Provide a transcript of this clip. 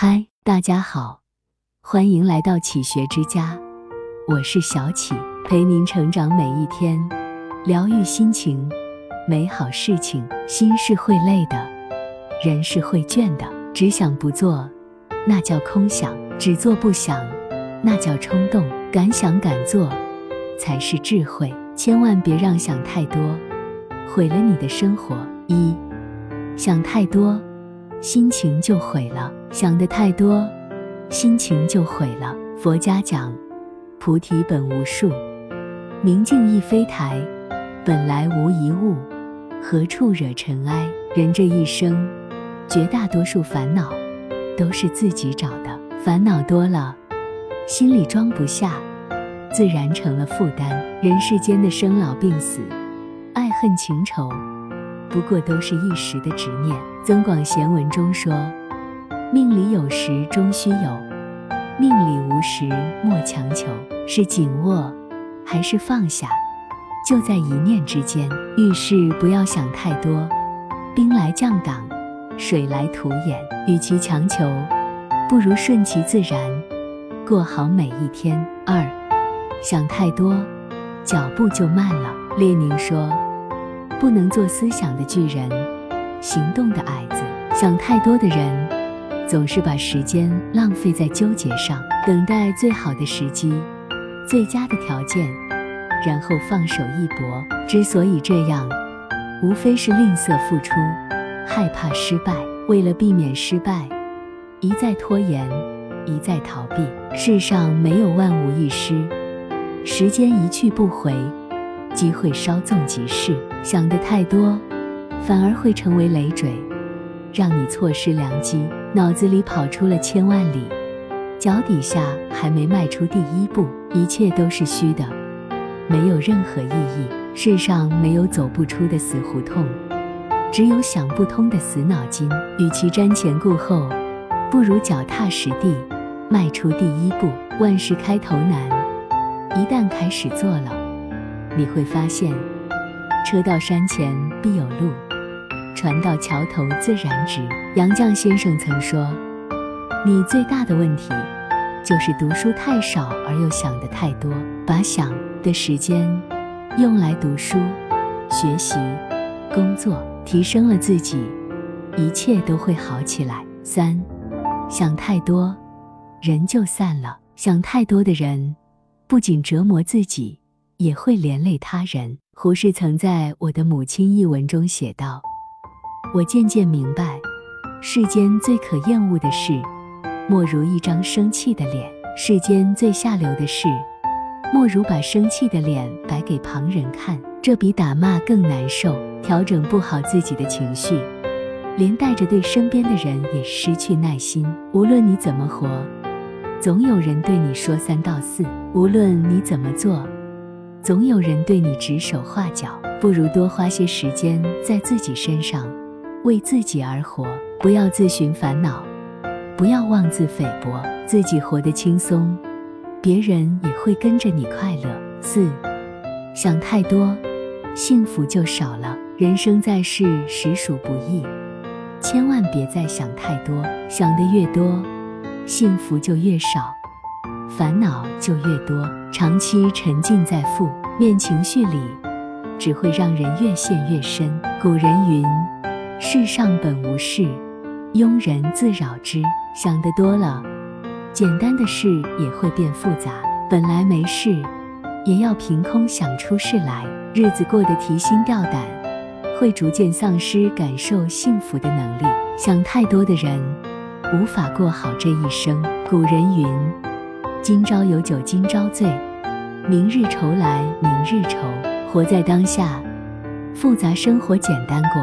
嗨，大家好，欢迎来到启学之家，我是小启，陪您成长每一天，疗愈心情，美好事情。心是会累的，人是会倦的。只想不做，那叫空想；只做不想，那叫冲动。敢想敢做，才是智慧。千万别让想太多，毁了你的生活。一想太多。心情就毁了，想的太多，心情就毁了。佛家讲，菩提本无树，明镜亦非台，本来无一物，何处惹尘埃？人这一生，绝大多数烦恼都是自己找的。烦恼多了，心里装不下，自然成了负担。人世间的生老病死，爱恨情仇。不过都是一时的执念。《增广贤文》中说：“命里有时终须有，命里无时莫强求。”是紧握还是放下，就在一念之间。遇事不要想太多，兵来将挡，水来土掩。与其强求，不如顺其自然，过好每一天。二，想太多，脚步就慢了。列宁说。不能做思想的巨人，行动的矮子。想太多的人，总是把时间浪费在纠结上，等待最好的时机、最佳的条件，然后放手一搏。之所以这样，无非是吝啬付出，害怕失败。为了避免失败，一再拖延，一再逃避。世上没有万无一失，时间一去不回。机会稍纵即逝，想的太多，反而会成为累赘，让你错失良机。脑子里跑出了千万里，脚底下还没迈出第一步，一切都是虚的，没有任何意义。世上没有走不出的死胡同，只有想不通的死脑筋。与其瞻前顾后，不如脚踏实地，迈出第一步。万事开头难，一旦开始做了。你会发现，车到山前必有路，船到桥头自然直。杨绛先生曾说：“你最大的问题，就是读书太少而又想的太多。把想的时间用来读书、学习、工作，提升了自己，一切都会好起来。”三，想太多，人就散了。想太多的人，不仅折磨自己。也会连累他人。胡适曾在《我的母亲》一文中写道：“我渐渐明白，世间最可厌恶的事，莫如一张生气的脸；世间最下流的事，莫如把生气的脸摆给旁人看。这比打骂更难受。调整不好自己的情绪，连带着对身边的人也失去耐心。无论你怎么活，总有人对你说三道四；无论你怎么做。”总有人对你指手画脚，不如多花些时间在自己身上，为自己而活。不要自寻烦恼，不要妄自菲薄。自己活得轻松，别人也会跟着你快乐。四，想太多，幸福就少了。人生在世，实属不易，千万别再想太多。想的越多，幸福就越少。烦恼就越多，长期沉浸在负面情绪里，只会让人越陷越深。古人云：“世上本无事，庸人自扰之。”想得多了，简单的事也会变复杂。本来没事，也要凭空想出事来。日子过得提心吊胆，会逐渐丧失感受幸福的能力。想太多的人，无法过好这一生。古人云。今朝有酒今朝醉，明日愁来明日愁。活在当下，复杂生活简单过，